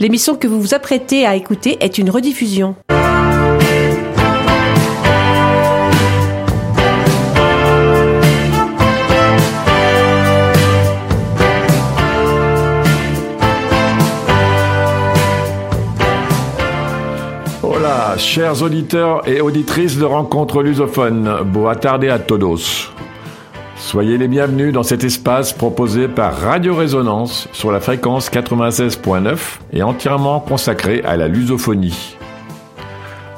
L'émission que vous vous apprêtez à écouter est une rediffusion. Hola, chers auditeurs et auditrices de Rencontres lusophones, boa tarde à todos. Soyez les bienvenus dans cet espace proposé par Radio Résonance sur la fréquence 96.9 et entièrement consacré à la lusophonie.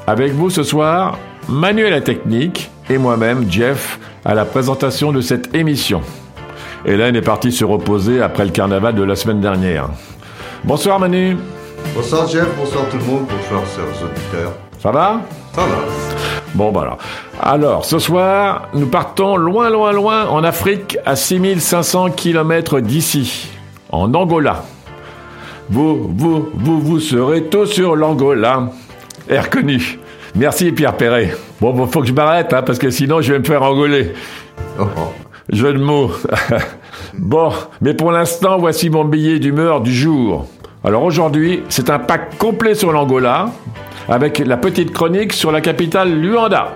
Avec vous ce soir, Manuel la technique et moi-même, Jeff, à la présentation de cette émission. Hélène est partie se reposer après le carnaval de la semaine dernière. Bonsoir Manu. Bonsoir Jeff, bonsoir tout le monde, bonsoir chers auditeurs. Ça va? Ça va Bon, bah alors. Alors, ce soir, nous partons loin, loin, loin en Afrique, à 6500 km d'ici, en Angola. Vous, vous, vous, vous serez tous sur l'Angola. Est reconnu. Merci Pierre Perret. Bon, bon, faut que je m'arrête, hein, parce que sinon je vais me faire engoler. Oh. Jeu de mots. bon, mais pour l'instant, voici mon billet d'humeur du jour. Alors aujourd'hui, c'est un pack complet sur l'Angola, avec la petite chronique sur la capitale Luanda.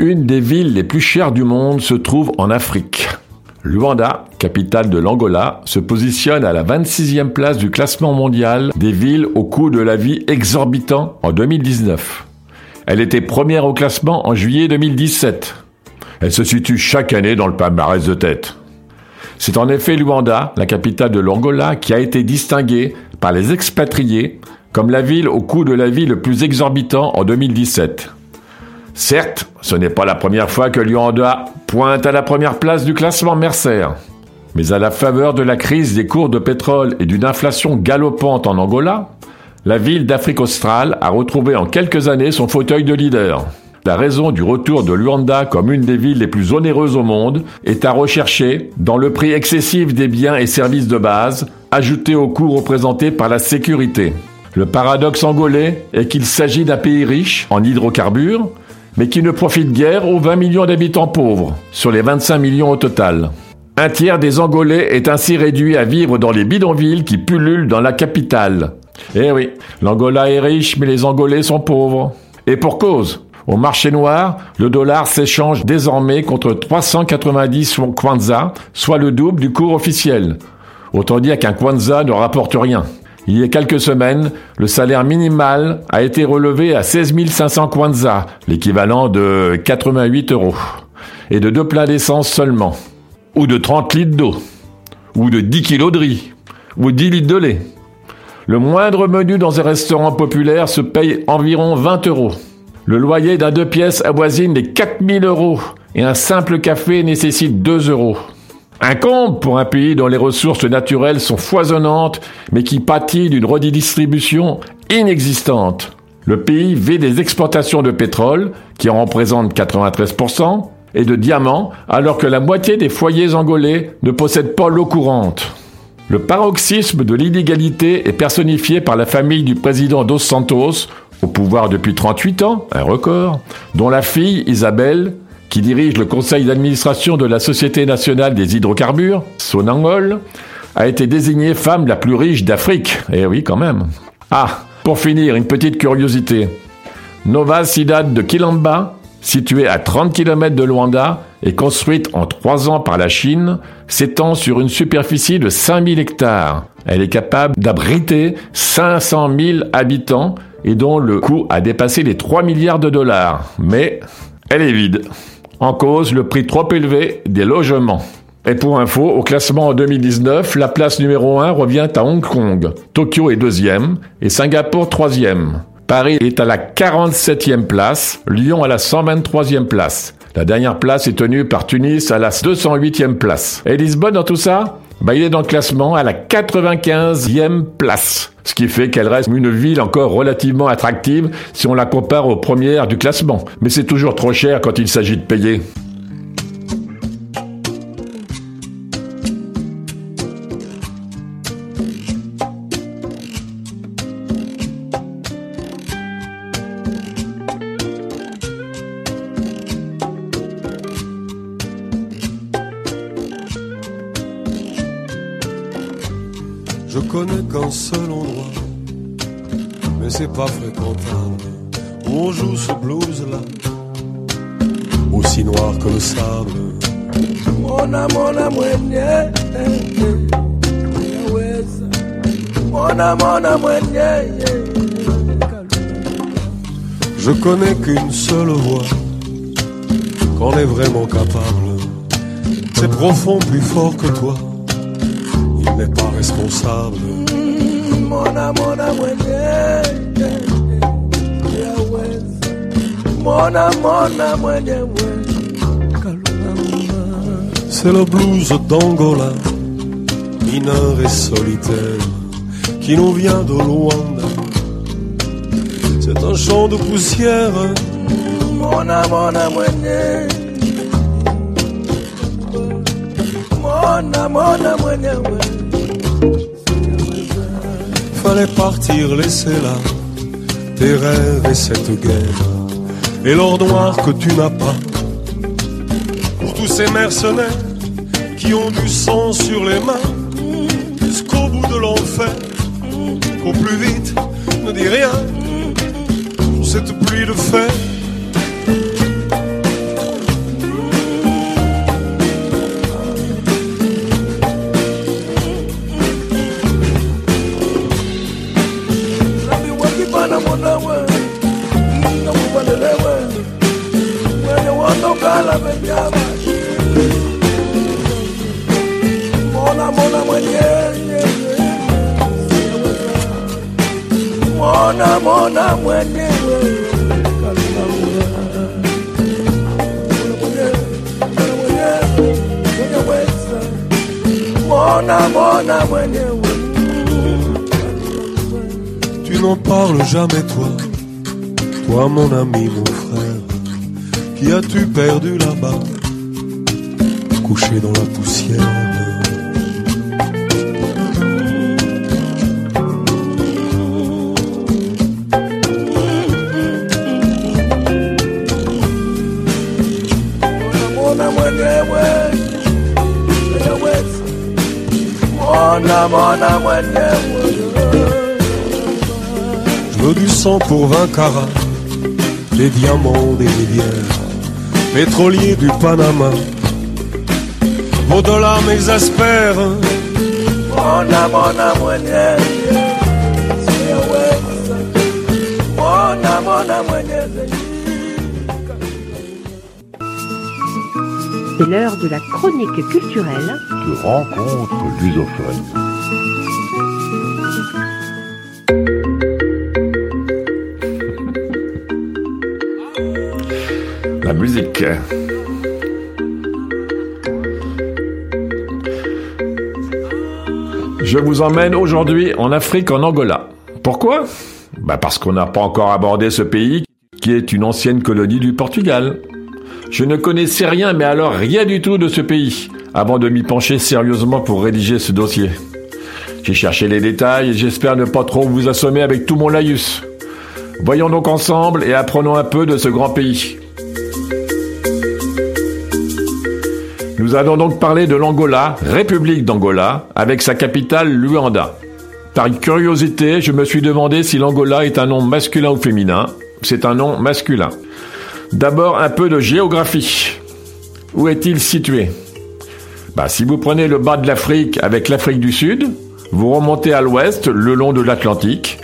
Une des villes les plus chères du monde se trouve en Afrique. Luanda, capitale de l'Angola, se positionne à la 26e place du classement mondial des villes au coût de la vie exorbitant en 2019. Elle était première au classement en juillet 2017. Elle se situe chaque année dans le palmarès de tête. C'est en effet Luanda, la capitale de l'Angola, qui a été distinguée par les expatriés comme la ville au coût de la vie le plus exorbitant en 2017. Certes, ce n'est pas la première fois que Luanda pointe à la première place du classement Mercer. Mais à la faveur de la crise des cours de pétrole et d'une inflation galopante en Angola, la ville d'Afrique australe a retrouvé en quelques années son fauteuil de leader. La raison du retour de Luanda comme une des villes les plus onéreuses au monde est à rechercher dans le prix excessif des biens et services de base, ajouté au coût représenté par la sécurité. Le paradoxe angolais est qu'il s'agit d'un pays riche en hydrocarbures, mais qui ne profite guère aux 20 millions d'habitants pauvres, sur les 25 millions au total. Un tiers des Angolais est ainsi réduit à vivre dans les bidonvilles qui pullulent dans la capitale. Eh oui, l'Angola est riche, mais les Angolais sont pauvres. Et pour cause, au marché noir, le dollar s'échange désormais contre 390 kwanza, soit le double du cours officiel. Autant dire qu'un kwanza ne rapporte rien. Il y a quelques semaines, le salaire minimal a été relevé à 16 500 kwanza, l'équivalent de 88 euros, et de deux plats d'essence seulement, ou de 30 litres d'eau, ou de 10 kilos de riz, ou 10 litres de lait. Le moindre menu dans un restaurant populaire se paye environ 20 euros. Le loyer d'un deux pièces avoisine les 4000 euros et un simple café nécessite 2 euros. Un comble pour un pays dont les ressources naturelles sont foisonnantes, mais qui pâtit d'une redistribution inexistante. Le pays vit des exportations de pétrole, qui en représentent 93%, et de diamants, alors que la moitié des foyers angolais ne possèdent pas l'eau courante. Le paroxysme de l'inégalité est personnifié par la famille du président Dos Santos, au pouvoir depuis 38 ans, un record, dont la fille, Isabelle, qui dirige le conseil d'administration de la Société nationale des hydrocarbures, Sonangol, a été désignée femme la plus riche d'Afrique. Eh oui, quand même. Ah, pour finir, une petite curiosité. Nova Cidade de Kilamba, située à 30 km de Luanda et construite en trois ans par la Chine, s'étend sur une superficie de 5000 hectares. Elle est capable d'abriter 500 000 habitants et dont le coût a dépassé les 3 milliards de dollars. Mais elle est vide. En cause, le prix trop élevé des logements. Et pour info, au classement en 2019, la place numéro 1 revient à Hong Kong. Tokyo est deuxième et Singapour troisième. Paris est à la 47e place, Lyon à la 123e place. La dernière place est tenue par Tunis à la 208e place. Et Lisbonne dans tout ça? Bah, il est dans le classement à la 95e place. Ce qui fait qu'elle reste une ville encore relativement attractive si on la compare aux premières du classement. Mais c'est toujours trop cher quand il s'agit de payer. Aussi noir que le sable. Mona mona mwenye, mona mona mwenye. Je connais qu'une seule voix, qu'on est vraiment capable. C'est profond, plus fort que toi il n'est pas responsable. Mona, mona, mona, mona, C'est le blues d'Angola, mineur et solitaire, qui nous vient de Luanda. C'est un champ de poussière. Mona, mona. Mona, mona, mwenyewe Fallait partir, laisser là tes rêves et cette guerre et l'or noir que tu n'as pas. Pour ces mercenaires qui ont du sang sur les mains jusqu'au bout de l'enfer. Au plus vite, ne dis rien sur cette pluie de fer. Tu n'en parles jamais toi. Toi mon ami, mon frère Qui as-tu perdu là-bas Couché dans la poussière? Mona, mona mwenyewe Je veux du sang pour 20 carats Des diamants des rivières Pétroliers du Panama. Vos dollars m'exaspèrent Mona, mona C'est l'heure de la chronique culturelle De rencontres lusophones. La musique. Je vous emmène aujourd'hui en Afrique, en Angola. Pourquoi? Bah Parce qu'on n'a pas encore abordé ce pays qui est une ancienne colonie du Portugal. Je ne connaissais rien, mais alors rien du tout de ce pays, avant de m'y pencher sérieusement pour rédiger ce dossier. J'ai cherché les détails et j'espère ne pas trop vous assommer avec tout mon laïus. Voyons donc ensemble et apprenons un peu de ce grand pays. Nous allons donc parler de l'Angola, République d'Angola, avec sa capitale Luanda. Par curiosité, je me suis demandé si l'Angola est un nom masculin ou féminin. C'est un nom masculin. D'abord un peu de géographie. Où est-il situé? Bah, Si vous prenez le bas de l'Afrique avec l'Afrique du Sud, vous remontez à l'ouest le long de l'Atlantique.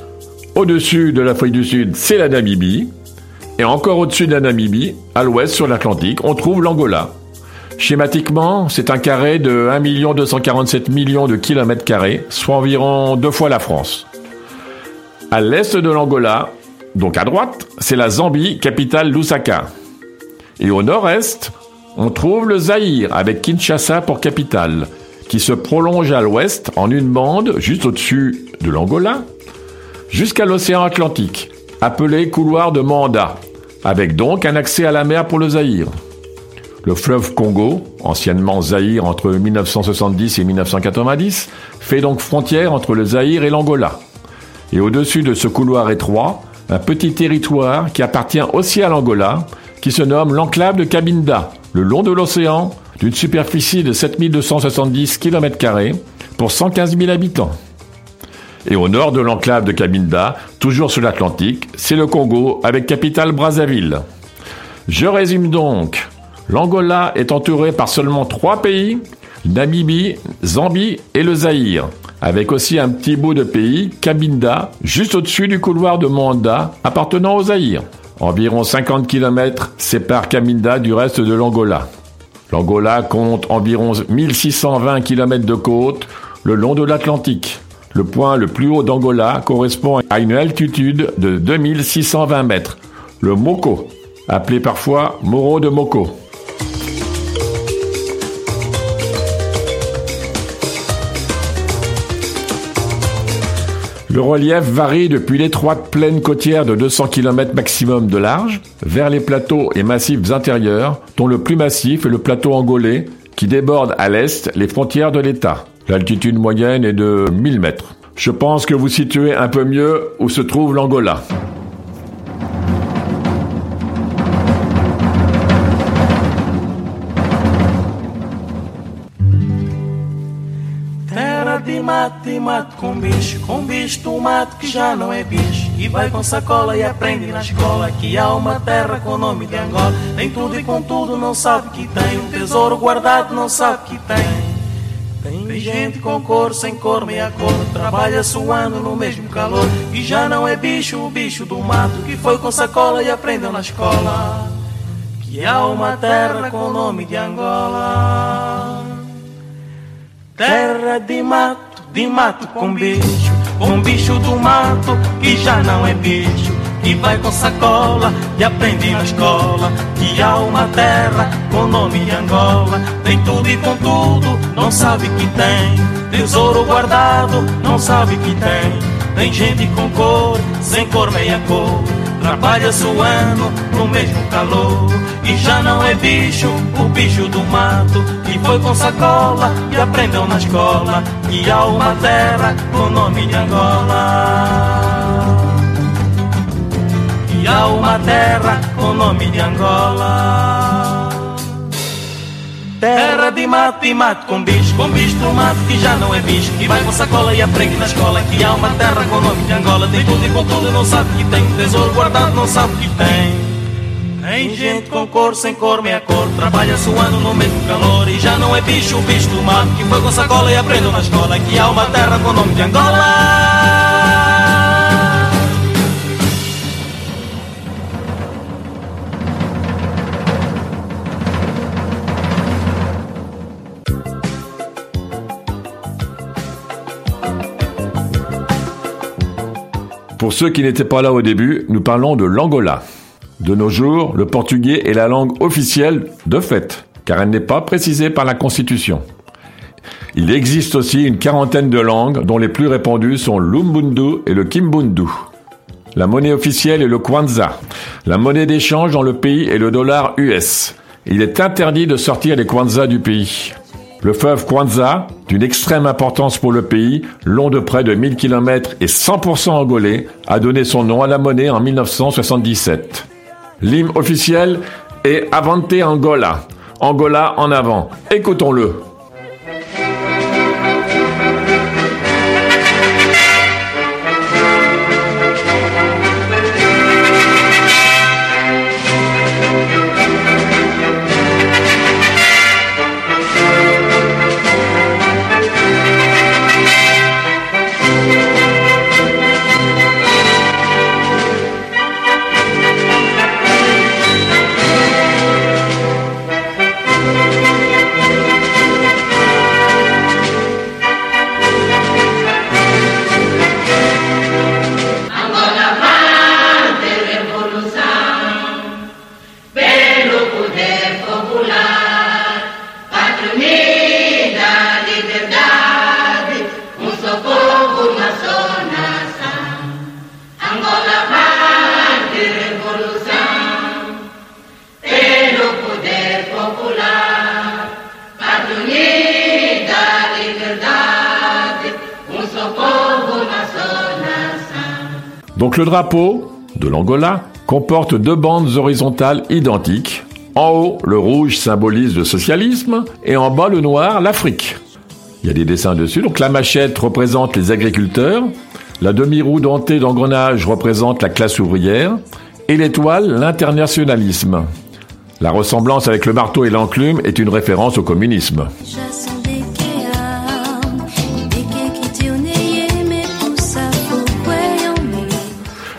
Au-dessus de l'Afrique du Sud, c'est la Namibie. Et encore au-dessus de la Namibie, à l'ouest sur l'Atlantique, on trouve l'Angola. Schématiquement, c'est un carré de 1 247 millions de kilomètres carrés, soit environ deux fois la France. À l'est de l'Angola, donc à droite, c'est la Zambie, capitale Lusaka. Et au nord-est, on trouve le Zaïre, avec Kinshasa pour capitale. qui se prolonge à l'ouest en une bande juste au-dessus de l'Angola, jusqu'à l'océan Atlantique, appelé couloir de Manda, avec donc un accès à la mer pour le Zaïre. Le fleuve Congo, anciennement Zaïre entre 1970 et 1990, fait donc frontière entre le Zaïre et l'Angola. Et au-dessus de ce couloir étroit, un petit territoire qui appartient aussi à l'Angola, qui se nomme l'enclave de Cabinda, le long de l'océan, d'une superficie de 7270 km pour 115 000 habitants. Et au nord de l'enclave de Cabinda, toujours sur l'Atlantique, c'est le Congo avec capitale Brazzaville. Je résume donc. L'Angola est entouré par seulement trois pays, Namibie, Zambie et le Zaïre, avec aussi un petit bout de pays, Cabinda, juste au-dessus du couloir de Manda, appartenant au Zaïre. Environ 50 km séparent Cabinda du reste de l'Angola. L'Angola compte environ 1620 km de côte le long de l'Atlantique. Le point le plus haut d'Angola correspond à une altitude de 2620 mètres, le Moko, appelé parfois Moro de Moko. Le relief varie depuis l'étroite plaine côtière de 200 km maximum de large vers les plateaux et massifs intérieurs, dont le plus massif est le plateau angolais, qui déborde à l'est les frontières de l'État. L'altitude moyenne est de 1000 mètres. Je pense que vous situez un peu mieux où se trouve l'Angola. E mato com bicho, com bicho do mato que já não é bicho. E vai com sacola e aprende na escola que há uma terra com o nome de Angola. Tem tudo e com tudo não sabe que tem, um tesouro guardado não sabe que tem. Tem gente com cor, sem cor, meia cor, trabalha suando no mesmo calor. E já não é bicho, o bicho do mato que foi com sacola e aprendeu na escola. Que há uma terra com o nome de Angola. Terra de mato de mato com bicho, com bicho do mato que já não é bicho, que vai com sacola e aprende na escola que há uma terra com nome Angola, tem tudo e com tudo, não sabe que tem, tesouro guardado, não sabe que tem, tem gente com cor, sem cor meia cor trabalha suando no mesmo calor. E já não é bicho, o bicho do mato, que foi com sacola e aprendeu na escola que há uma terra com nome de Angola. Que há uma terra com nome de Angola. Terra de mato e mato com bicho, com bicho do mato que já não é bicho. Que vai com sacola e aprende na escola que há uma terra com nome de Angola. Tem tudo e com tudo não sabe que tem. Tesouro guardado não sabe que tem. Tem gente com cor, sem cor, meia cor Trabalha suando no mesmo calor E já não é bicho, o bicho do mato Que foi com sacola e aprendeu na escola Que há uma terra com nome de Angola Pour ceux qui n'étaient pas là au début, nous parlons de l'Angola. De nos jours, le portugais est la langue officielle de fait, car elle n'est pas précisée par la Constitution. Il existe aussi une quarantaine de langues dont les plus répandues sont l'Umbundu et le Kimbundu. La monnaie officielle est le Kwanza. La monnaie d'échange dans le pays est le dollar US. Il est interdit de sortir les Kwanza du pays. Le fleuve Kwanza, d'une extrême importance pour le pays, long de près de 1000 km et 100% angolais, a donné son nom à la monnaie en 1977. L'hymne officiel est Avante Angola. Angola en avant. Écoutons-le. Donc le drapeau de l'Angola comporte deux bandes horizontales identiques. En haut, le rouge symbolise le socialisme et en bas, le noir, l'Afrique. Il y a des dessins dessus. Donc la machette représente les agriculteurs, la demi-roue dentée d'engrenage représente la classe ouvrière et l'étoile l'internationalisme. La ressemblance avec le marteau et l'enclume est une référence au communisme.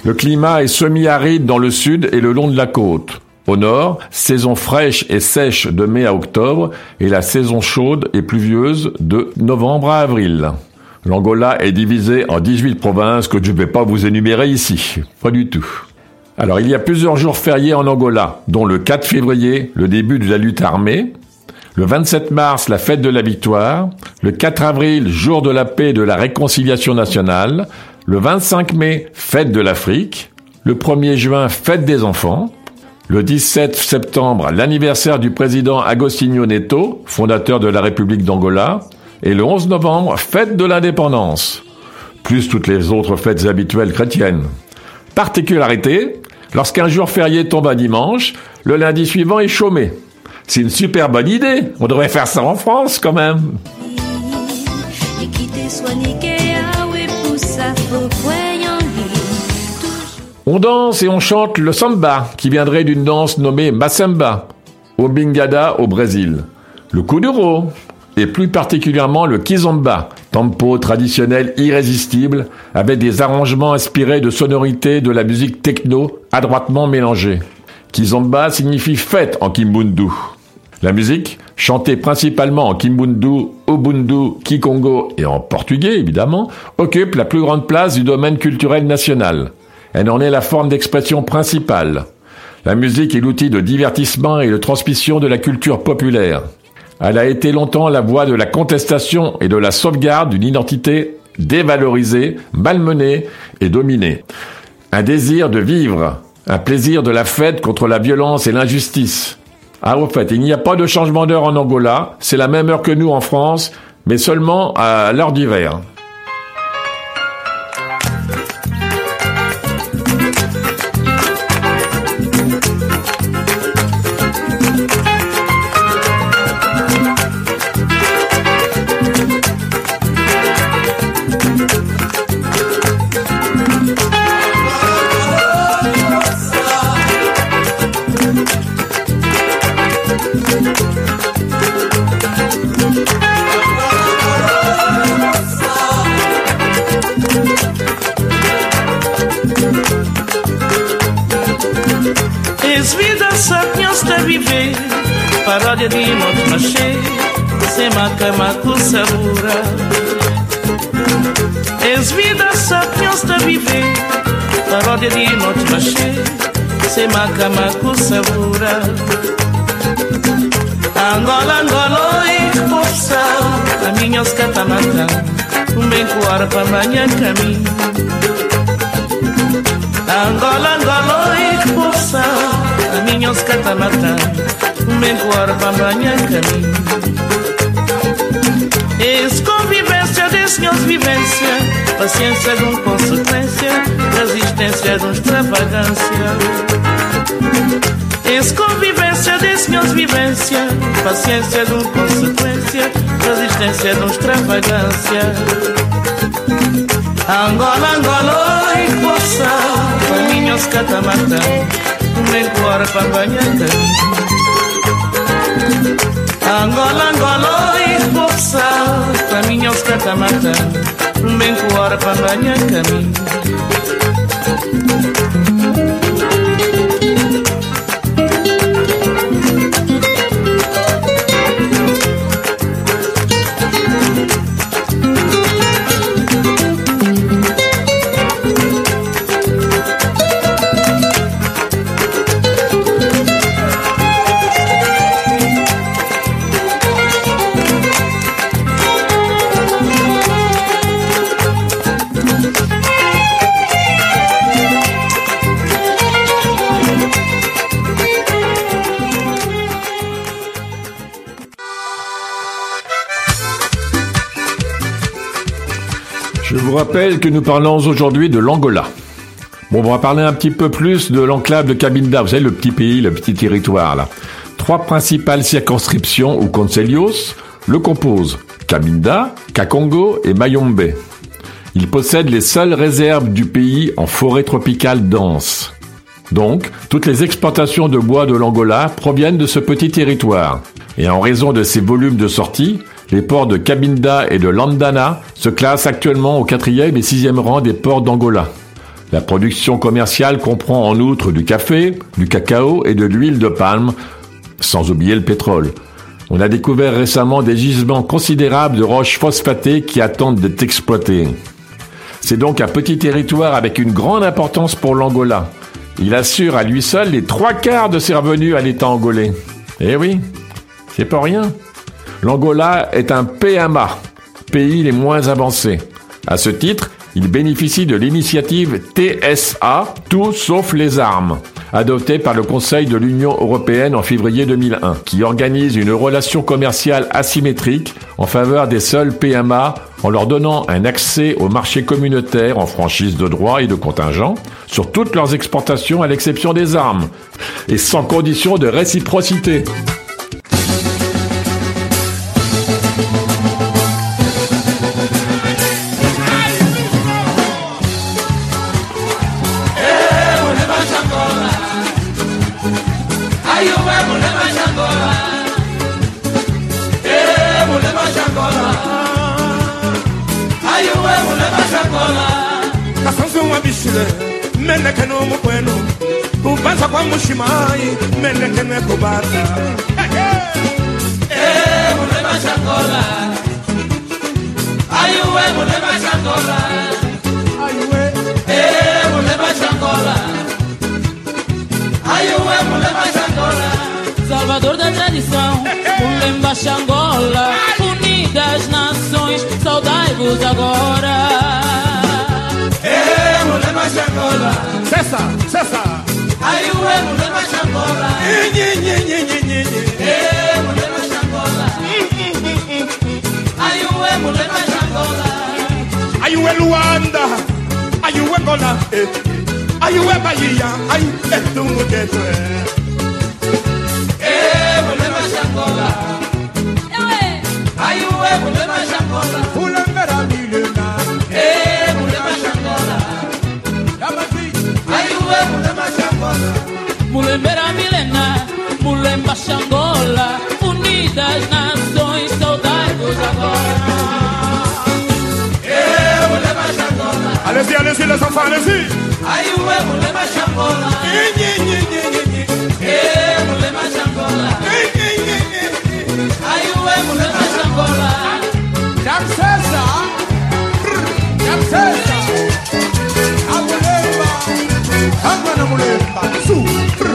Le climat est semi-aride dans le sud et le long de la côte. Au nord, saison fraîche et sèche de mai à octobre et la saison chaude et pluvieuse de novembre à avril. L'Angola est divisé en 18 provinces que je ne vais pas vous énumérer ici. Pas du tout. Alors il y a plusieurs jours fériés en Angola, dont le 4 février, le début de la lutte armée, le 27 mars, la fête de la victoire, le 4 avril, jour de la paix et de la réconciliation nationale, le 25 mai, fête de l'Afrique, le 1er juin, fête des enfants, le 17 septembre, l'anniversaire du président Agostinho Neto, fondateur de la République d'Angola, et le 11 novembre, fête de l'indépendance, plus toutes les autres fêtes habituelles chrétiennes. Particularité, lorsqu'un jour férié tombe un dimanche, le lundi suivant est chômé. C'est une super bonne idée, on devrait faire ça en France quand même. On danse et on chante le samba, qui viendrait d'une danse nommée Massamba, au Bingada au Brésil. Le kuduro, et plus particulièrement le kizomba, tempo traditionnel irrésistible, avec des arrangements inspirés de sonorités de la musique techno adroitement mélangées. Kizomba signifie fête en kimbundu. La musique, chantée principalement en kimbundu, ubundu, kikongo et en portugais évidemment, occupe la plus grande place du domaine culturel national. Elle en est la forme d'expression principale. La musique est l'outil de divertissement et de transmission de la culture populaire. Elle a été longtemps la voix de la contestation et de la sauvegarde d'une identité dévalorisée, malmenée et dominée. Un désir de vivre, un plaisir de la fête contre la violence et l'injustice. Ah, au fait, il n'y a pas de changement d'heure en Angola, c'est la même heure que nous en France, mais seulement à l'heure d'hiver. cliché, c'est ma camacou saboura. Es vida sa piansta vive, paródia de noite machê, c'est maca macu saboura. Angola, Angola, e força, caminhos catamata, um bem coar para manhã caminho. Angola, Angola, e força, caminhos catamata, Mempoar Pavanhacani Ex-convivência desse senhor vivência Paciência de um consequência Resistência de um extravagância. Ex-convivência de senhores vivência Paciência de um consequência Resistência de um extravagância. Angola, Angola, oi, poça Caminhos me guarda cora minha banhar Angola, Angola, esboçal Pra minha os canta matar Bem com hora pra banhar caminho vous rappelle que nous parlons aujourd'hui de l'Angola. Bon, on va parler un petit peu plus de l'enclave de Cabinda. Vous savez, le petit pays, le petit territoire, là. Trois principales circonscriptions ou conselhos le composent. Cabinda, Kakongo et Mayombe. Il possède les seules réserves du pays en forêt tropicale dense. Donc, toutes les exportations de bois de l'Angola proviennent de ce petit territoire. Et en raison de ses volumes de sortie, les ports de Cabinda et de Landana se classent actuellement au quatrième et sixième rang des ports d'Angola. La production commerciale comprend en outre du café, du cacao et de l'huile de palme, sans oublier le pétrole. On a découvert récemment des gisements considérables de roches phosphatées qui attendent d'être exploitées. C'est donc un petit territoire avec une grande importance pour l'Angola. Il assure à lui seul les trois quarts de ses revenus à l'État angolais. Eh oui, c'est pas rien. L'Angola est un PMA, pays les moins avancés. À ce titre, il bénéficie de l'initiative TSA, tout sauf les armes, adoptée par le Conseil de l'Union européenne en février 2001, qui organise une relation commerciale asymétrique en faveur des seuls PMA en leur donnant un accès au marché communautaire en franchise de droits et de contingents sur toutes leurs exportations à l'exception des armes, et sans condition de réciprocité. meleke no mukwenu kubanza kwa mushimayi meleke nekubata ai ué, ayuwe mulema shangola ayuwe mulema shangola ayuwe mulema shangola salvador da tradição mulema shangola unidas nações saudai-vos agora. sasa sasa ayuwe mulema shangola nyenyenyenyenyenyenye eh mulema shangola ayuwe mulema shangola ayuwe luanda ayuwe ngola eh ayuwe bahia ay etungu ketwe eh mulema shangola ayuwe mulema primeira milenar, Mulemba Xangola, unidas nações, saudai-vos agora. Eu, Mulemba Xangola. Allez-y, allez-y, les enfants, allez-y. Aí, mulher, Mulemba Xangola. Eu, Mulemba mulher, Aí, ué, Mulemba Xangola. Jamsesa. Jamsesa. mulher, Amulemba. Su. Brr.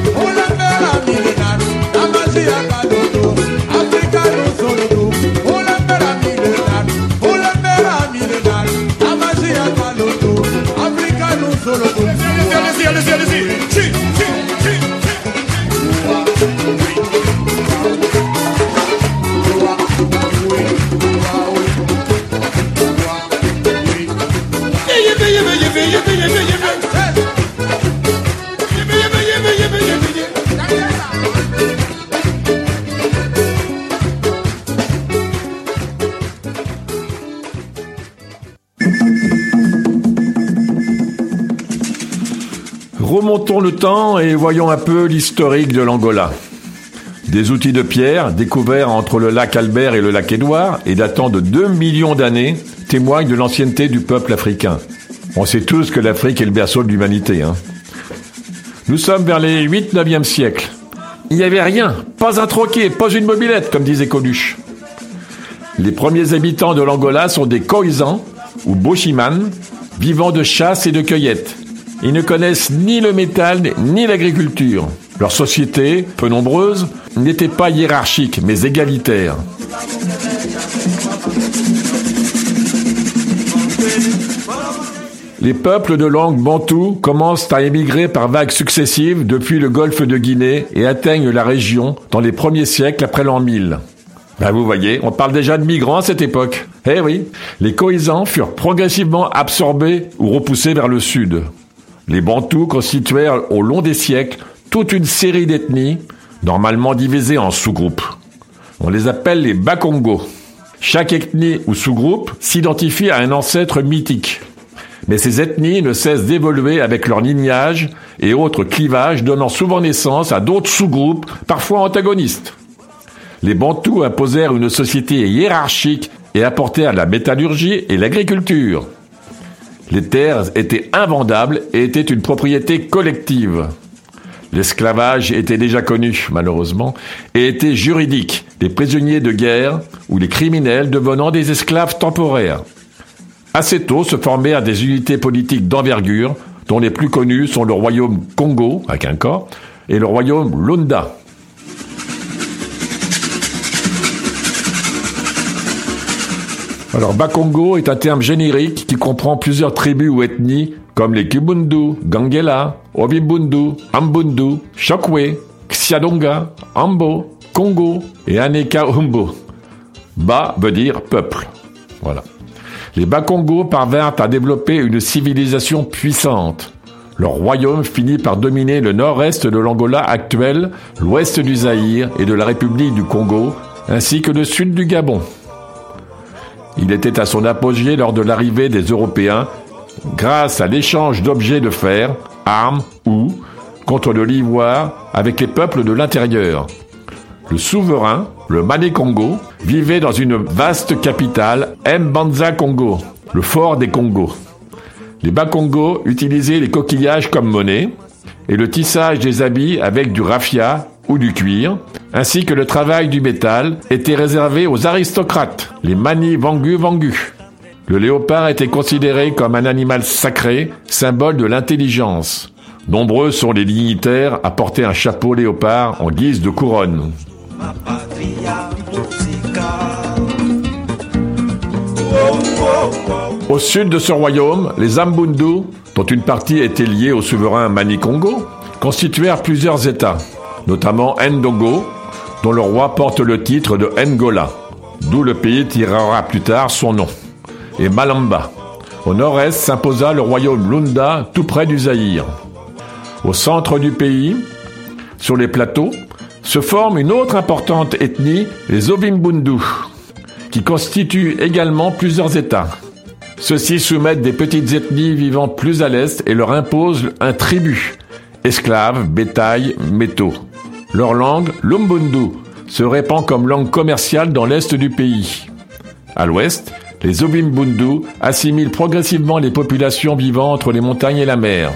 Remontons le temps et voyons un peu l'historique de l'Angola. Des outils de pierre découverts entre le lac Albert et le lac Édouard et datant de 2 millions d'années témoignent de l'ancienneté du peuple africain. On sait tous que l'Afrique est le berceau de l'humanité. Hein. Nous sommes vers les 8-9e siècles. Il n'y avait rien, pas un troquet, pas une mobilette, comme disait Coluche. Les premiers habitants de l'Angola sont des Khoisans, ou Boshiman, vivant de chasse et de cueillette. Ils ne connaissent ni le métal ni l'agriculture. Leur société, peu nombreuse, n'était pas hiérarchique mais égalitaire. Les peuples de langue bantou commencent à émigrer par vagues successives depuis le golfe de Guinée et atteignent la région dans les premiers siècles après l'an 1000. Ben vous voyez, on parle déjà de migrants à cette époque. Eh oui, les cohésans furent progressivement absorbés ou repoussés vers le sud. Les Bantous constituèrent au long des siècles toute une série d'ethnies, normalement divisées en sous-groupes. On les appelle les Bakongo. Chaque ethnie ou sous-groupe s'identifie à un ancêtre mythique. Mais ces ethnies ne cessent d'évoluer avec leur lignage et autres clivages, donnant souvent naissance à d'autres sous-groupes, parfois antagonistes. Les Bantous imposèrent une société hiérarchique et apportèrent la métallurgie et l'agriculture. Les terres étaient invendables et étaient une propriété collective. L'esclavage était déjà connu, malheureusement, et était juridique, les prisonniers de guerre ou les criminels devenant des esclaves temporaires. Assez tôt se formèrent des unités politiques d'envergure, dont les plus connues sont le royaume Congo, avec un et le royaume Lunda. Alors, Bakongo est un terme générique qui comprend plusieurs tribus ou ethnies comme les Kibundu, Gangela, Ovimbundu, Ambundu, Chokwe, Xiadonga, Ambo, Congo et Aneka Umbo. Ba veut dire peuple. Voilà. Les Bakongo parvinrent à développer une civilisation puissante. Leur royaume finit par dominer le nord-est de l'Angola actuel, l'ouest du Zaïre et de la République du Congo, ainsi que le sud du Gabon. Il était à son apogée lors de l'arrivée des Européens grâce à l'échange d'objets de fer, armes ou, contre de l'ivoire, avec les peuples de l'intérieur. Le souverain, le Mané Congo, vivait dans une vaste capitale, Mbanza Congo, le fort des Congos. Les Bas-Congos utilisaient les coquillages comme monnaie et le tissage des habits avec du raffia ou du cuir, ainsi que le travail du métal, était réservé aux aristocrates, les Mani Vangu Vangu. Le léopard était considéré comme un animal sacré, symbole de l'intelligence. Nombreux sont les dignitaires à porter un chapeau léopard en guise de couronne. Au sud de ce royaume, les Ambundu, dont une partie était liée au souverain Mani Congo, constituèrent plusieurs États, notamment Ndongo, dont le roi porte le titre de Ngola, d'où le pays tirera plus tard son nom, et Malamba. Au nord-est s'imposa le royaume Lunda, tout près du Zaïre. Au centre du pays, sur les plateaux, se forme une autre importante ethnie, les Ovimbundu, qui constituent également plusieurs États. Ceux-ci soumettent des petites ethnies vivant plus à l'est et leur imposent un tribut, esclaves, bétail, métaux. Leur langue, l'Umbundu, se répand comme langue commerciale dans l'est du pays. À l'ouest, les Obimbundu assimilent progressivement les populations vivant entre les montagnes et la mer.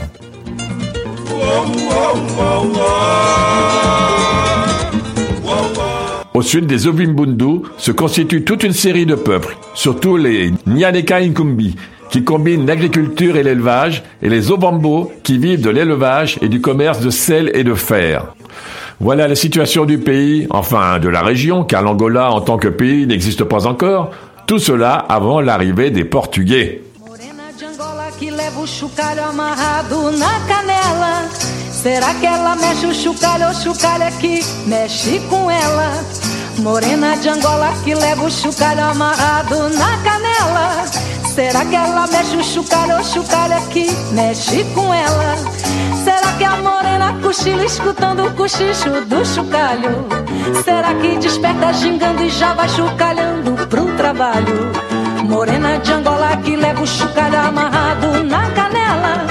Au sud des Obimbundu se constitue toute une série de peuples, surtout les Nyaneka Inkumbi, qui combinent l'agriculture et l'élevage, et les Obambo, qui vivent de l'élevage et du commerce de sel et de fer. Voilà la situation du pays, enfin de la région, car l'Angola en tant que pays n'existe pas encore. Tout cela avant l'arrivée des Portugais. Que leva o chocalho amarrado na canela. Será que ela mexe o chocalho ou chocalho que mexe com ela? Morena de Angola que leva o chocalho amarrado na canela. Será que ela mexe o chocalho ou chocalho que mexe com ela? Será que a morena cochila escutando o cochicho do chocalho? Será que desperta gingando e já vai chocalhando pro trabalho? Morena de Angola que leva o chocalho amarrado na canela.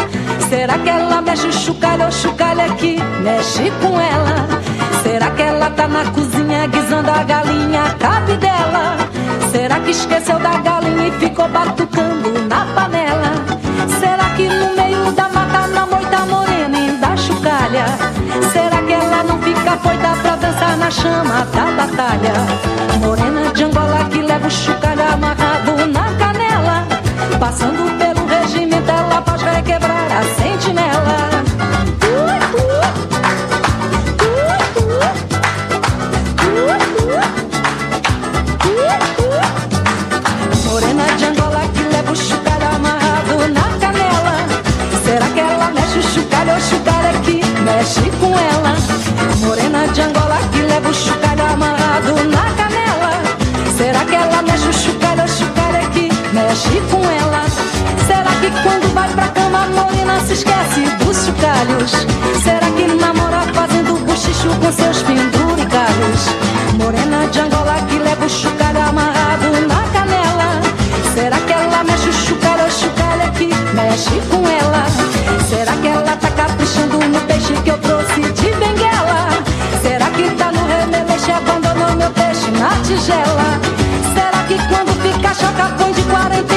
Será que ela mexe o chocalho ou chocalho é que mexe com ela? Será que ela tá na cozinha guisando a galinha cabe dela? Será que esqueceu da galinha e ficou batucando na panela? Será que no meio da mata na moita morena Será que ela não fica foita pra dançar na chama da batalha? Morena de Angola que leva o chocalho amarrado na canela Passando pelo regime dela faz requebrar ela se esquece dos chocalhos? Será que namora fazendo buchicho com seus penduricalhos? Morena de Angola que leva o chocalho amarrado na canela. Será que ela mexe o chocalho, o chocalho é que mexe com ela? Será que ela tá caprichando no peixe que eu trouxe de benguela? Será que tá no remeleche abandonou meu peixe na tigela? Será que quando fica choca põe de 40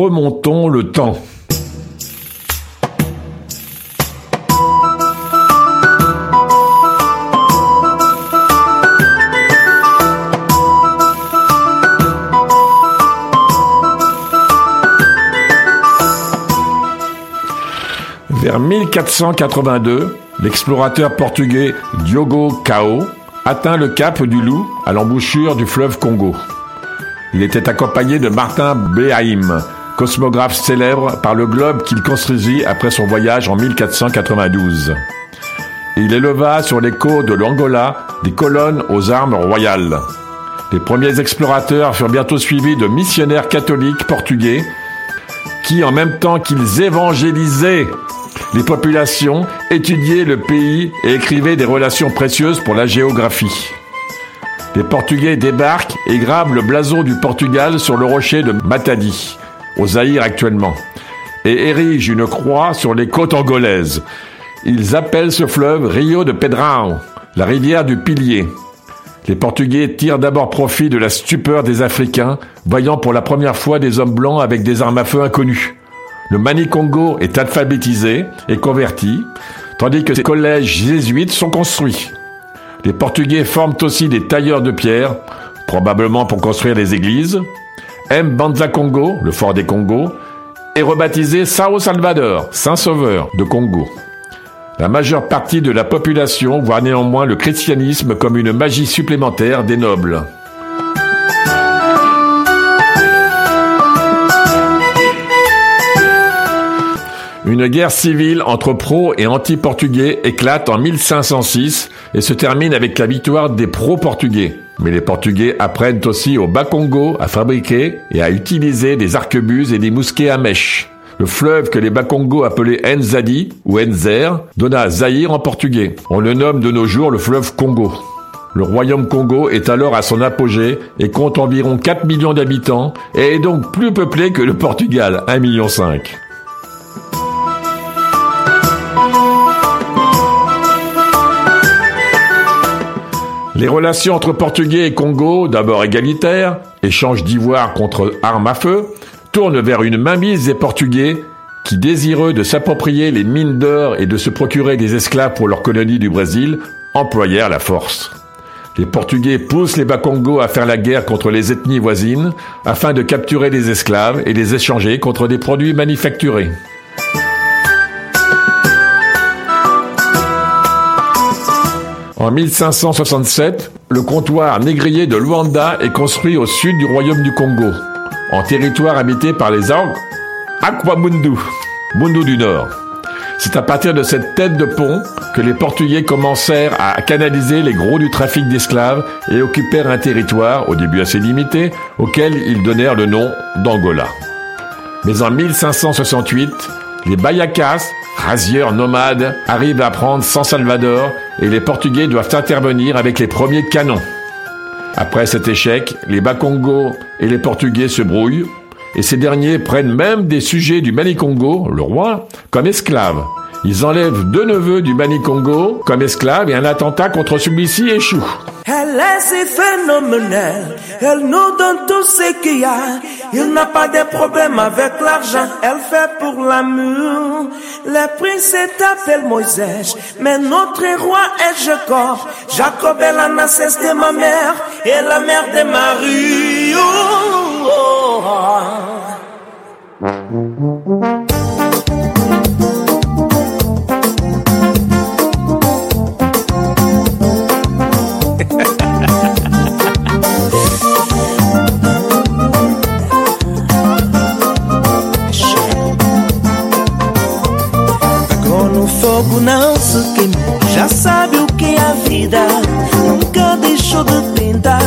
Remontons le temps. 1482, l'explorateur portugais Diogo Cao atteint le cap du Loup à l'embouchure du fleuve Congo. Il était accompagné de Martin Behaim, cosmographe célèbre par le globe qu'il construisit après son voyage en 1492. Il éleva sur les côtes de l'Angola des colonnes aux armes royales. Les premiers explorateurs furent bientôt suivis de missionnaires catholiques portugais qui, en même temps qu'ils évangélisaient les populations, étudiaient le pays et écrivaient des relations précieuses pour la géographie. Les Portugais débarquent et gravent le blason du Portugal sur le rocher de Matadi, au Zaïre actuellement, et érigent une croix sur les côtes angolaises. Ils appellent ce fleuve Rio de Pedrao, la rivière du pilier. Les Portugais tirent d'abord profit de la stupeur des Africains, voyant pour la première fois des hommes blancs avec des armes à feu inconnues. Le Mani-Congo est alphabétisé et converti, tandis que ces collèges jésuites sont construits. Les Portugais forment aussi des tailleurs de pierre, probablement pour construire les églises. M. Banza Congo, le fort des Congos, est rebaptisé Sao Salvador, Saint-Sauveur de Congo. La majeure partie de la population voit néanmoins le christianisme comme une magie supplémentaire des nobles. Une guerre civile entre pro et anti-portugais éclate en 1506 et se termine avec la victoire des pro-portugais. Mais les Portugais apprennent aussi au Bakongo à fabriquer et à utiliser des arquebuses et des mousquets à mèche. Le fleuve que les Bakongo appelaient Nzadi ou Nzer donna Zaïre en portugais. On le nomme de nos jours le fleuve Congo. Le royaume Congo est alors à son apogée et compte environ 4 millions d'habitants et est donc plus peuplé que le Portugal, 1,5 million. Les relations entre Portugais et Congo, d'abord égalitaires, échange d'ivoire contre armes à feu, tournent vers une mainmise des Portugais qui, désireux de s'approprier les mines d'or et de se procurer des esclaves pour leur colonie du Brésil, employèrent la force. Les Portugais poussent les Bakongo à faire la guerre contre les ethnies voisines afin de capturer des esclaves et les échanger contre des produits manufacturés. En 1567, le comptoir négrier de Luanda est construit au sud du royaume du Congo, en territoire habité par les Ang- Aquamundu, Mundu du Nord. C'est à partir de cette tête de pont que les Portugais commencèrent à canaliser les gros du trafic d'esclaves et occupèrent un territoire, au début assez limité, auquel ils donnèrent le nom d'Angola. Mais en 1568, les Bayacas, rasieurs nomades, arrivent à prendre San Salvador et les Portugais doivent intervenir avec les premiers canons. Après cet échec, les Bakongos et les Portugais se brouillent et ces derniers prennent même des sujets du Mali-Congo, le roi, comme esclaves. Ils enlèvent deux neveux du Mani-Congo comme esclaves et un attentat contre celui-ci échoue. Elle est si phénoménale, elle nous donne tout ce qu'il y a. Il n'a pas de problème avec l'argent, elle fait pour l'amour. Le prince s'appelle Moïse, mais notre roi est Jacob. Jacob est la naissance de ma mère et la mère de Marie. Oh, oh, oh. Fogo não se queimou. Já sabe o que é a vida, nunca deixou de tentar.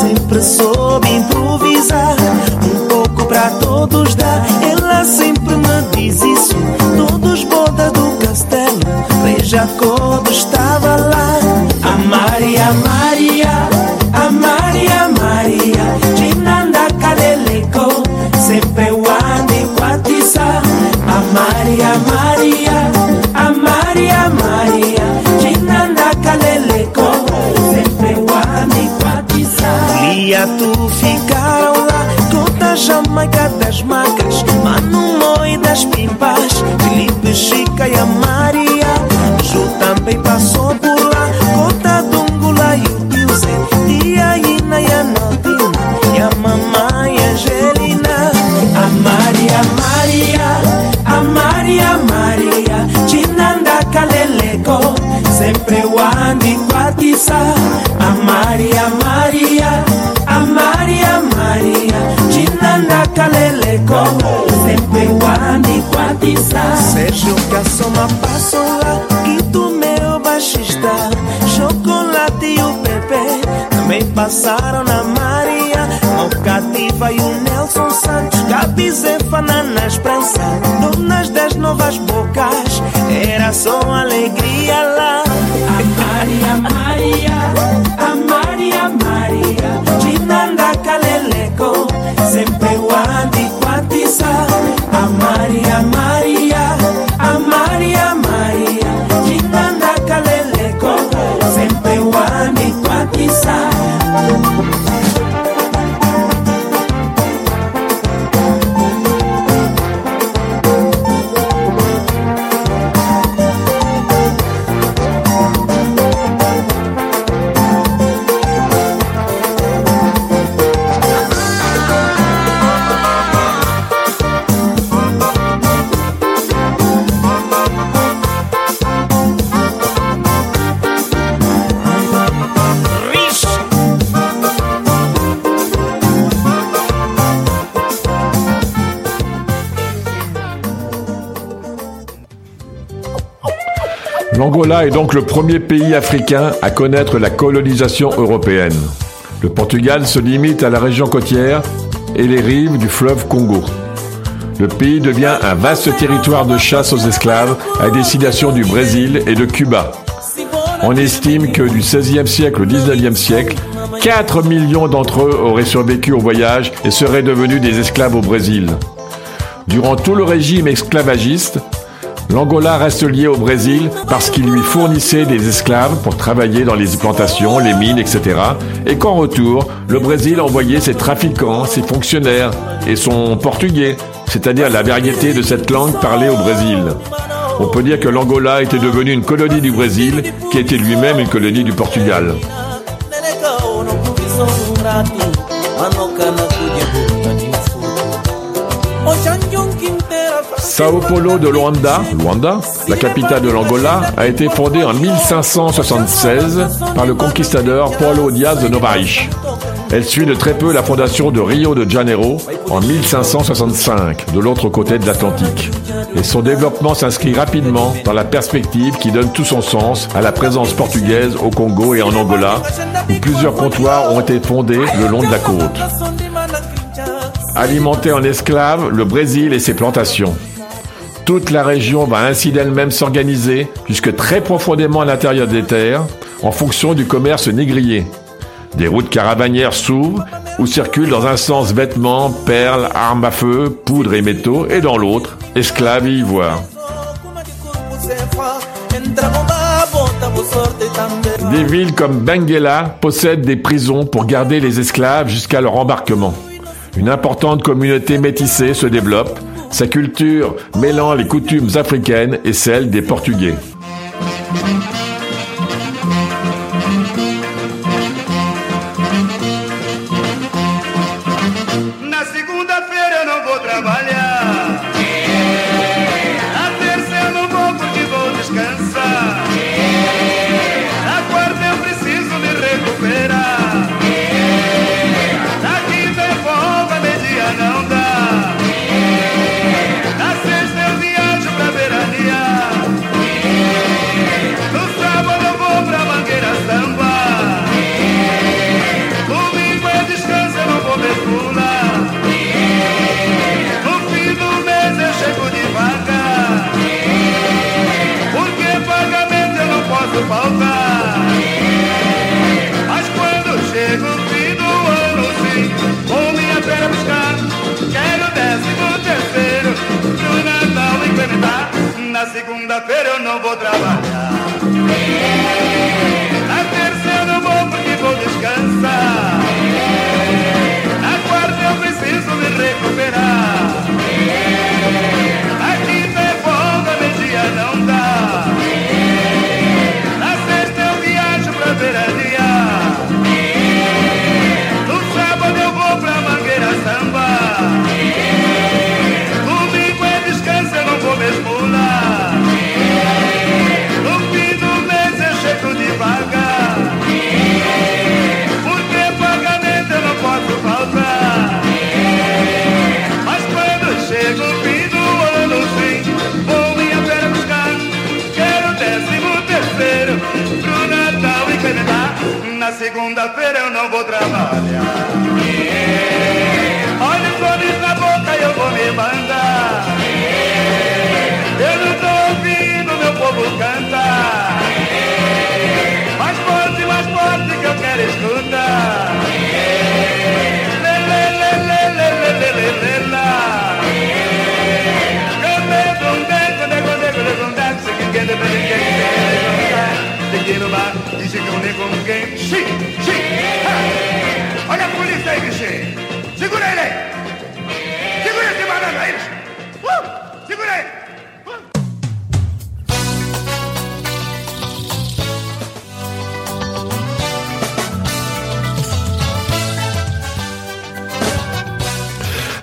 Sempre soube improvisar, um pouco para todos dar. Ela sempre me diz isso. Todos boda do castelo, Rei Jacob estava lá. A Maria, Maria, a Maria, Maria, Ginanda Kaleleko, sempre o ande quatisa. A Maria. Maria, Tu ficaram lá, conta Jamaica das macas, Mano Moi das pimpas, Felipe Chica e a Maria, Ju também passou por lá, conta Dungula e o Zé, Tia Ina e a Naldina, e a mamãe Angelina, a Maria, Maria, a Maria, Maria, Jinanda Kaleleko, sempre wandi kwatisa. A Maria, Maria, kwatisa. Sérgio Cassoma passou lá, Quinto meu baixista, Chocolate e o Pepe, também passaram na Maria. Mocativa e o Nelson Santos, Gabi Zefana na esperança, donas das novas bocas, era só alegria lá. A Maria, Maria, a Maria, Maria, Jinanda L'Angola est donc le premier pays africain à connaître la colonisation européenne. Le Portugal se limite à la région côtière et les rives du fleuve Congo. Le pays devient un vaste territoire de chasse aux esclaves à destination du Brésil et de Cuba. On estime que du XVIe siècle au XIXe siècle, 4 millions d'entre eux auraient survécu au voyage et seraient devenus des esclaves au Brésil. Durant tout le régime esclavagiste, L'Angola reste lié au Brésil parce qu'il lui fournissait des esclaves pour travailler dans les plantations, les mines, etc. Et qu'en retour, le Brésil envoyait ses trafiquants, ses fonctionnaires et son portugais, c'est-à-dire la variété de cette langue parlée au Brésil. On peut dire que l'Angola était devenu une colonie du Brésil qui était lui-même une colonie du Portugal. Sao Paulo de Luanda, la capitale de l'Angola, a été fondée en 1576 par le conquistador Paulo Diaz de Novaes. Elle suit de très peu la fondation de Rio de Janeiro en 1565, de l'autre côté de l'Atlantique. Et son développement s'inscrit rapidement dans la perspective qui donne tout son sens à la présence portugaise au Congo et en Angola, où plusieurs comptoirs ont été fondés le long de la côte. alimenter en esclaves le Brésil et ses plantations. Toute la région va ainsi d'elle-même s'organiser jusque très profondément à l'intérieur des terres en fonction du commerce négrier. Des routes caravanières s'ouvrent ou circulent dans un sens vêtements, perles, armes à feu, poudre et métaux et dans l'autre, esclaves et ivoire. Des villes comme Benguela possèdent des prisons pour garder les esclaves jusqu'à leur embarquement. Une importante communauté métissée se développe sa culture mêlant les coutumes africaines et celles des Portugais.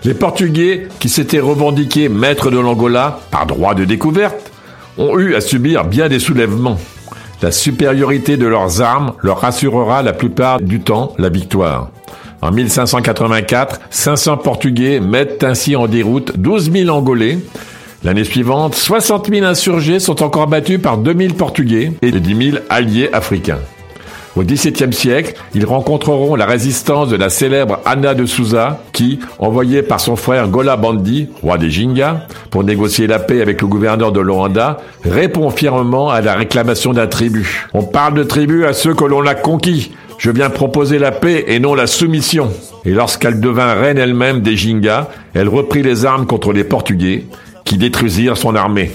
Les Portugais, qui s'étaient revendiqués maîtres de l'Angola par droit de découverte, ont eu à subir bien des soulèvements. La supériorité de leurs armes leur assurera la plupart du temps la victoire. En 1584, 500 Portugais mettent ainsi en déroute 12 000 Angolais. L'année suivante, 60 000 insurgés sont encore battus par 2 000 Portugais et 10 000 alliés africains. Au XVIIe siècle, ils rencontreront la résistance de la célèbre Anna de Souza, qui, envoyée par son frère Gola Bandi, roi des Jinga, pour négocier la paix avec le gouverneur de Luanda, répond fièrement à la réclamation d'un tribut. On parle de tribut à ceux que l'on a conquis. Je viens proposer la paix et non la soumission. Et lorsqu'elle devint reine elle-même des Jinga, elle reprit les armes contre les Portugais, qui détruisirent son armée.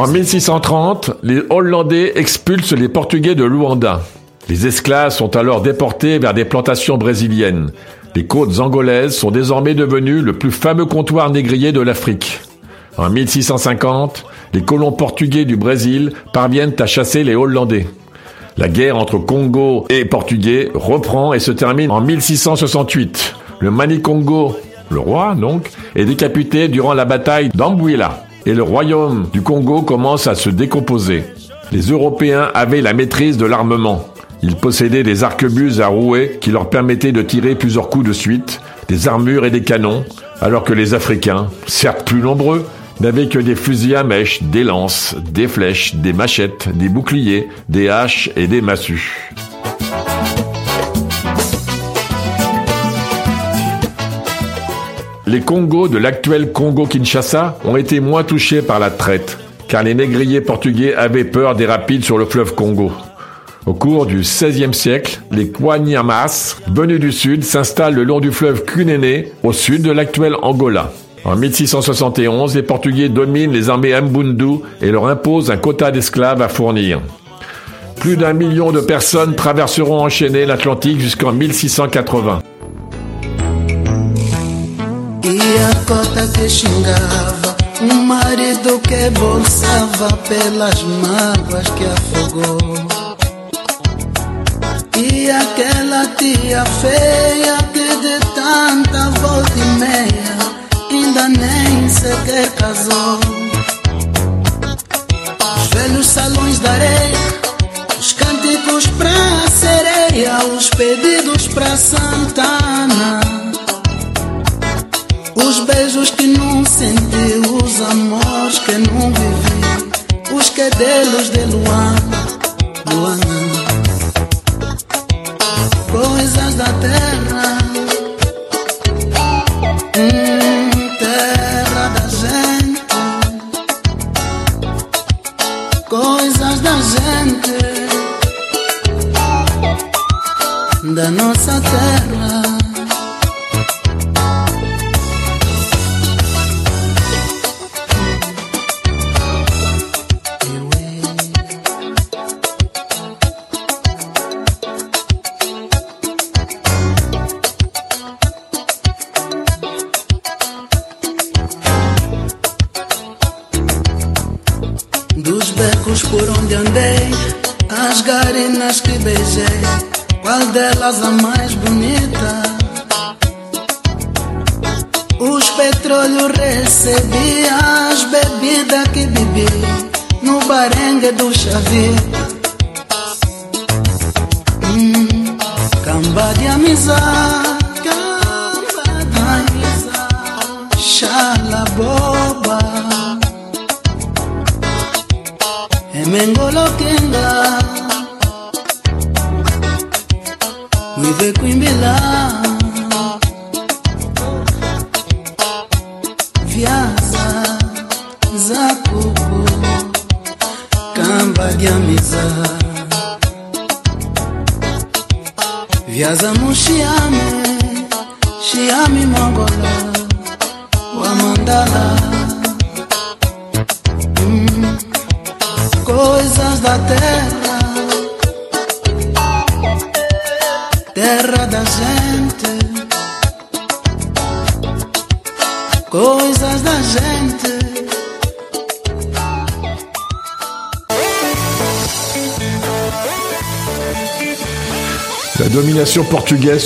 En 1630, les Hollandais expulsent les Portugais de Luanda. Les esclaves sont alors déportés vers des plantations brésiliennes. Les côtes angolaises sont désormais devenues le plus fameux comptoir négrier de l'Afrique. En 1650, les colons portugais du Brésil parviennent à chasser les Hollandais. La guerre entre Congo et Portugais reprend et se termine en 1668. Le Manicongo, le roi donc, est décapité durant la bataille d'Ambuila et le royaume du Congo commence à se décomposer. Les Européens avaient la maîtrise de l'armement. Ils possédaient des arquebuses à rouet qui leur permettaient de tirer plusieurs coups de suite, des armures et des canons, alors que les Africains, certes plus nombreux, n'avaient que des fusils à mèche, des lances, des flèches, des machettes, des boucliers, des haches et des massues. Les Congos de l'actuel Congo-Kinshasa ont été moins touchés par la traite, car les négriers portugais avaient peur des rapides sur le fleuve Congo. Au cours du XVIe siècle, les Kwanyamas, venus du sud, s'installent le long du fleuve Kunene, au sud de l'actuel Angola. En 1671, les Portugais dominent les armées Mbundu et leur imposent un quota d'esclaves à fournir. Plus d'un million de personnes traverseront enchaînées l'Atlantique jusqu'en 1680. Cota que xingava. Um marido que bolsava pelas mágoas que afogou. E aquela tia feia que de tanta volta e meia Ainda nem sequer casou. Os velhos salões da areia Os cânticos pra sereia Os pedidos pra Santana os beijos que não senti, os amores que não vivi, os quedelos de Luana, Luana. Coisas da terra,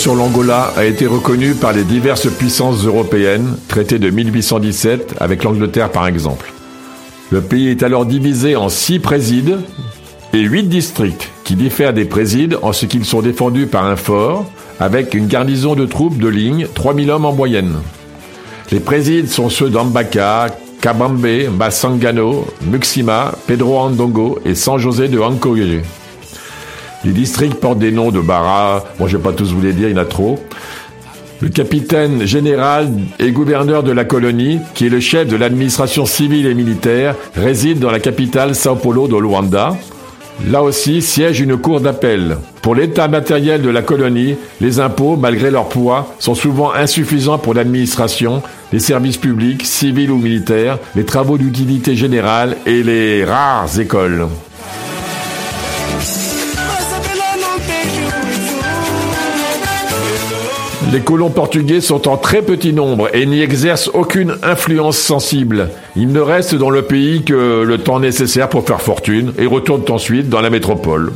sur l'Angola a été reconnue par les diverses puissances européennes, traité de 1817 avec l'Angleterre par exemple. Le pays est alors divisé en six présides et huit districts qui diffèrent des présides en ce qu'ils sont défendus par un fort avec une garnison de troupes de ligne, 3000 hommes en moyenne. Les présides sont ceux d'Ambaka, Kabambe, Basangano, Muxima, Pedro Andongo et San José de Ancogué. Les districts portent des noms de Bara, bon je vais pas tous vous les dire, il y en a trop. Le capitaine général et gouverneur de la colonie, qui est le chef de l'administration civile et militaire, réside dans la capitale Sao Paulo de Luanda. Là aussi siège une cour d'appel. Pour l'état matériel de la colonie, les impôts, malgré leur poids, sont souvent insuffisants pour l'administration, les services publics, civils ou militaires, les travaux d'utilité générale et les rares écoles. Les colons portugais sont en très petit nombre et n'y exercent aucune influence sensible. Ils ne restent dans le pays que le temps nécessaire pour faire fortune et retournent ensuite dans la métropole.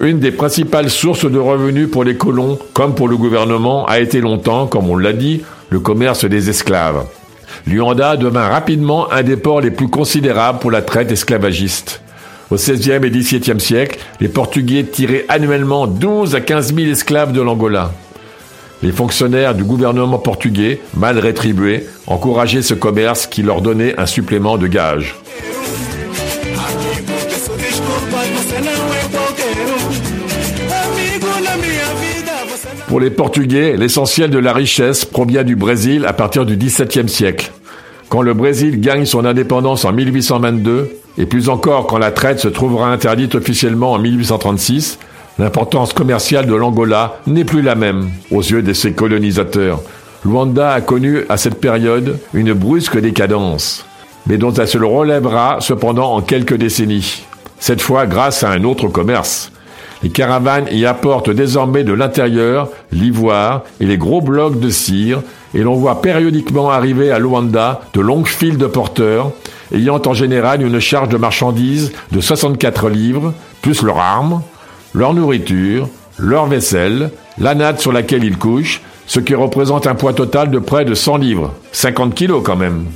Une des principales sources de revenus pour les colons, comme pour le gouvernement, a été longtemps, comme on l'a dit, le commerce des esclaves. Luanda devint rapidement un des ports les plus considérables pour la traite esclavagiste. Au XVIe et XVIIe siècle, les Portugais tiraient annuellement 12 à 15 000 esclaves de l'Angola. Les fonctionnaires du gouvernement portugais, mal rétribués, encourageaient ce commerce qui leur donnait un supplément de gage. Pour les Portugais, l'essentiel de la richesse provient du Brésil à partir du XVIIe siècle. Quand le Brésil gagne son indépendance en 1822, et plus encore quand la traite se trouvera interdite officiellement en 1836, l'importance commerciale de l'Angola n'est plus la même aux yeux de ses colonisateurs. Luanda a connu à cette période une brusque décadence, mais dont elle se relèvera cependant en quelques décennies, cette fois grâce à un autre commerce. Les caravanes y apportent désormais de l'intérieur l'ivoire et les gros blocs de cire, et l'on voit périodiquement arriver à Luanda de longues files de porteurs, ayant en général une charge de marchandises de 64 livres, plus leurs armes, leur nourriture, leur vaisselle, la natte sur laquelle ils couchent, ce qui représente un poids total de près de 100 livres. 50 kilos quand même.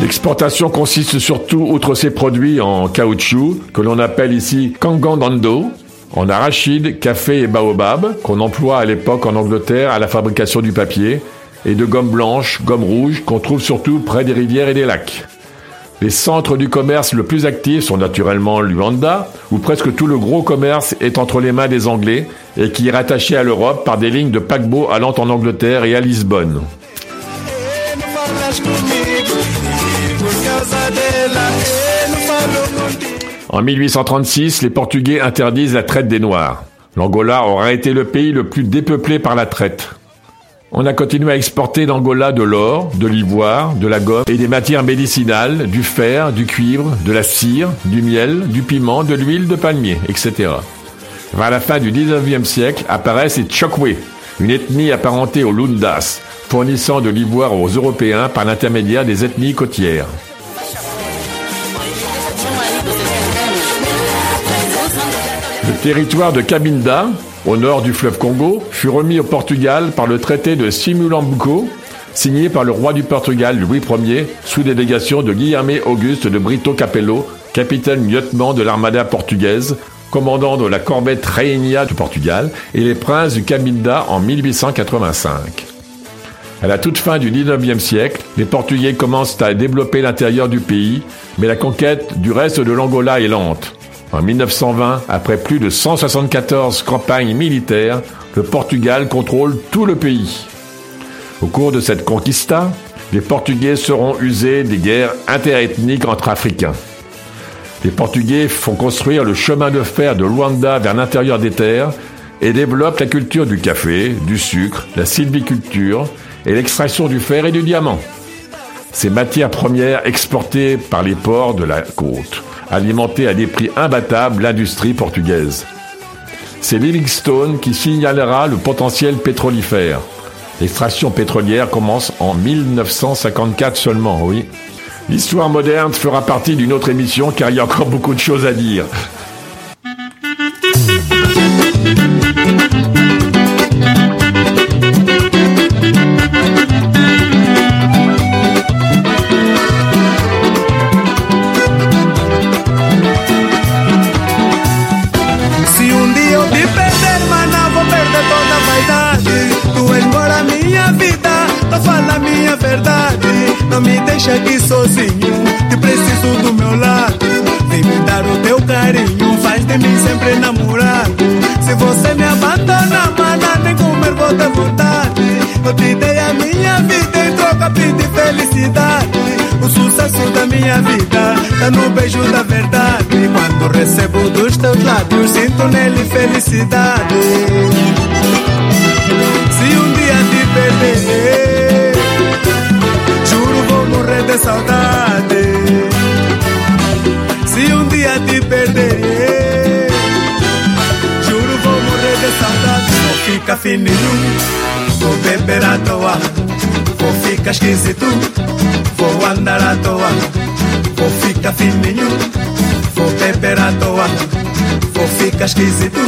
L'exportation consiste surtout, outre ces produits en caoutchouc, que l'on appelle ici kangandando, en arachide, café et baobab, qu'on emploie à l'époque en Angleterre à la fabrication du papier, et de gomme blanche, gomme rouge, qu'on trouve surtout près des rivières et des lacs. Les centres du commerce le plus actifs sont naturellement Luanda, où presque tout le gros commerce est entre les mains des Anglais et qui est rattaché à l'Europe par des lignes de paquebots allant en Angleterre et à Lisbonne. En 1836, les Portugais interdisent la traite des Noirs. L'Angola aura été le pays le plus dépeuplé par la traite. On a continué à exporter d'Angola de l'or, de l'ivoire, de la gomme et des matières médicinales, du fer, du cuivre, de la cire, du miel, du piment, de l'huile de palmier, etc. Vers la fin du 19e siècle apparaissent les Chokwe, une ethnie apparentée aux Lundas, fournissant de l'ivoire aux Européens par l'intermédiaire des ethnies côtières. Le territoire de Cabinda, au nord du fleuve Congo, fut remis au Portugal par le traité de Simulambuco, signé par le roi du Portugal Louis Ier, sous délégation de Guilherme Auguste de Brito Capello, capitaine lieutenant de l'armada portugaise, commandant de la corvette Rainha du Portugal, et les princes du Cabinda en 1885. À la toute fin du 19e siècle, les Portugais commencent à développer l'intérieur du pays, mais la conquête du reste de l'Angola est lente. En 1920, après plus de 174 campagnes militaires, le Portugal contrôle tout le pays. Au cours de cette conquista, les Portugais seront usés des guerres interethniques entre Africains. Les Portugais font construire le chemin de fer de Luanda vers l'intérieur des terres et développent la culture du café, du sucre, la sylviculture et l'extraction du fer et du diamant. Ces matières premières exportées par les ports de la côte alimenter à des prix imbattables l'industrie portugaise. C'est Livingstone qui signalera le potentiel pétrolifère. L'extraction pétrolière commence en 1954 seulement, oui. L'histoire moderne fera partie d'une autre émission car il y a encore beaucoup de choses à dire. Aqui sozinho, te preciso do meu lado. Vem me dar o teu carinho, faz de mim sempre namorado. Se você me abandona, mana, nem comer vou ter vontade. Eu te dei a minha vida em troca, pedi felicidade. O sucesso da minha vida tá no beijo da verdade. Quando recebo dos teus lábios, sinto nele felicidade. Se um dia te perder saudade. Se um dia te perder, juro vou morrer de saudade. Vou ficar fininho, vou beber à toa, vou ficar esquisito, vou andar à toa, vou ficar fininho, vou beber à toa, vou ficar esquisito,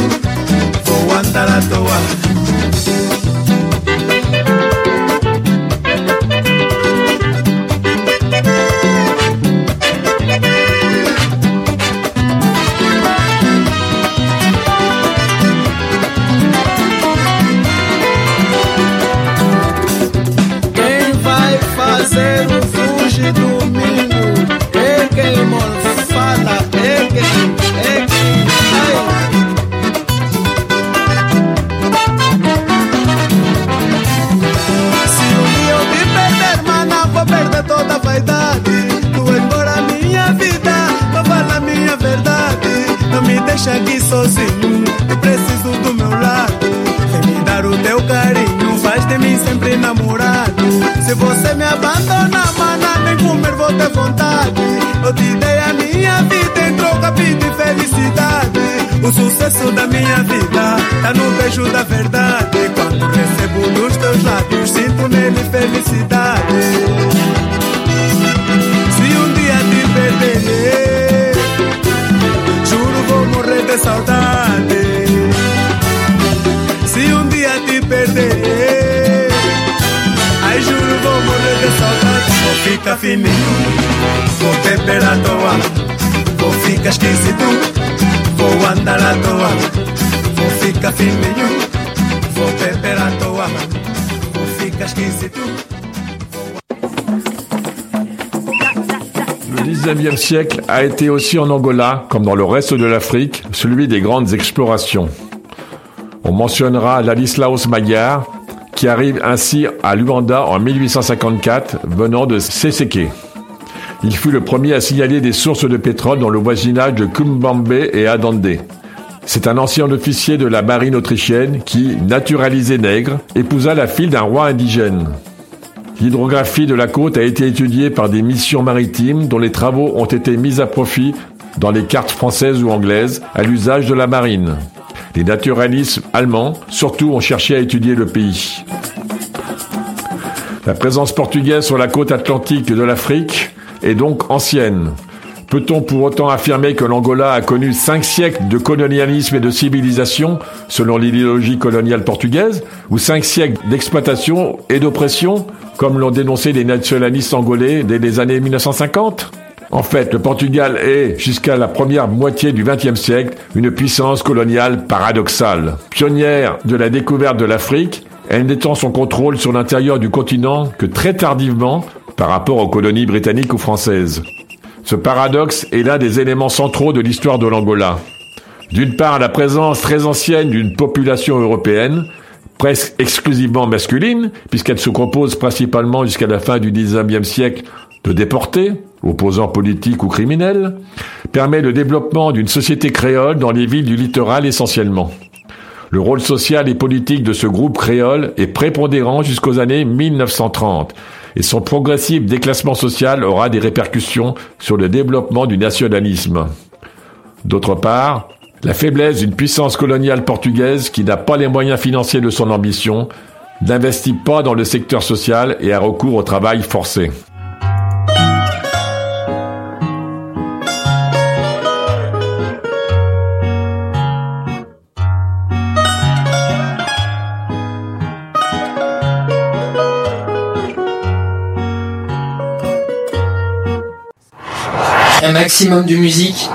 vou andar à toa. Le 19e siècle a été aussi en Angola, comme dans le reste de l'Afrique, celui des grandes explorations. On mentionnera Ladislaus Magyar, qui arrive ainsi à Luanda en 1854, venant de Seseke. Il fut le premier à signaler des sources de pétrole dans le voisinage de Kumbambe et Adande. C'est un ancien officier de la marine autrichienne qui, naturalisé nègre, épousa la fille d'un roi indigène. L'hydrographie de la côte a été étudiée par des missions maritimes dont les travaux ont été mis à profit dans les cartes françaises ou anglaises à l'usage de la marine. Les naturalistes allemands, surtout, ont cherché à étudier le pays. La présence portugaise sur la côte atlantique de l'Afrique est donc ancienne. Peut-on pour autant affirmer que l'Angola a connu cinq siècles de colonialisme et de civilisation, selon l'idéologie coloniale portugaise, ou cinq siècles d'exploitation et d'oppression, comme l'ont dénoncé les nationalistes angolais dès les années 1950 En fait, le Portugal est, jusqu'à la première moitié du XXe siècle, une puissance coloniale paradoxale. Pionnière de la découverte de l'Afrique, elle n'étend son contrôle sur l'intérieur du continent que très tardivement par rapport aux colonies britanniques ou françaises. Ce paradoxe est l'un des éléments centraux de l'histoire de l'Angola. D'une part, la présence très ancienne d'une population européenne, presque exclusivement masculine, puisqu'elle se compose principalement jusqu'à la fin du XIXe siècle de déportés, opposants politiques ou criminels, permet le développement d'une société créole dans les villes du littoral essentiellement. Le rôle social et politique de ce groupe créole est prépondérant jusqu'aux années 1930 et son progressif déclassement social aura des répercussions sur le développement du nationalisme. D'autre part, la faiblesse d'une puissance coloniale portugaise qui n'a pas les moyens financiers de son ambition, n'investit pas dans le secteur social et a recours au travail forcé. Un maximum de musique,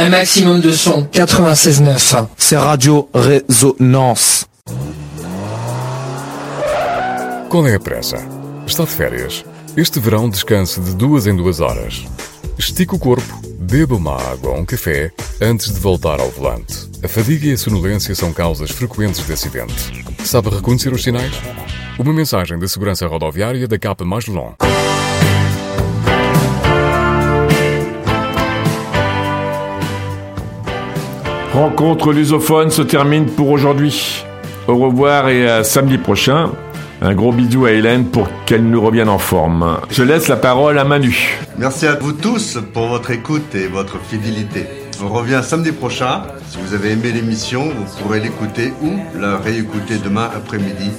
un maximum de son. 96.9, c'est Radio Résonance. Qual é a pressa? Está de férias. Este verão descanse de duas em duas horas. Estique o corpo, beba uma água ou um café antes de voltar ao volante. A fadiga e a sonolência são causas frequentes de acidente. Sabe reconhecer os sinais? Uma mensagem da segurança rodoviária da capa Magellan. Rencontre lusophone se termine pour aujourd'hui. Au revoir et à samedi prochain. Un gros bisou à Hélène pour qu'elle nous revienne en forme. Je laisse la parole à Manu. Merci à vous tous pour votre écoute et votre fidélité. On revient samedi prochain. Si vous avez aimé l'émission, vous pourrez l'écouter ou la réécouter demain après-midi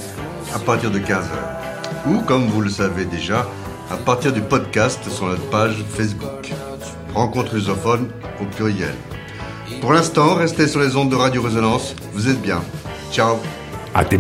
à partir de 15h. Ou, comme vous le savez déjà, à partir du podcast sur notre page Facebook. Rencontre lusophone au pluriel. Pour l'instant, restez sur les ondes de Radio Résonance. Vous êtes bien. Ciao. À tes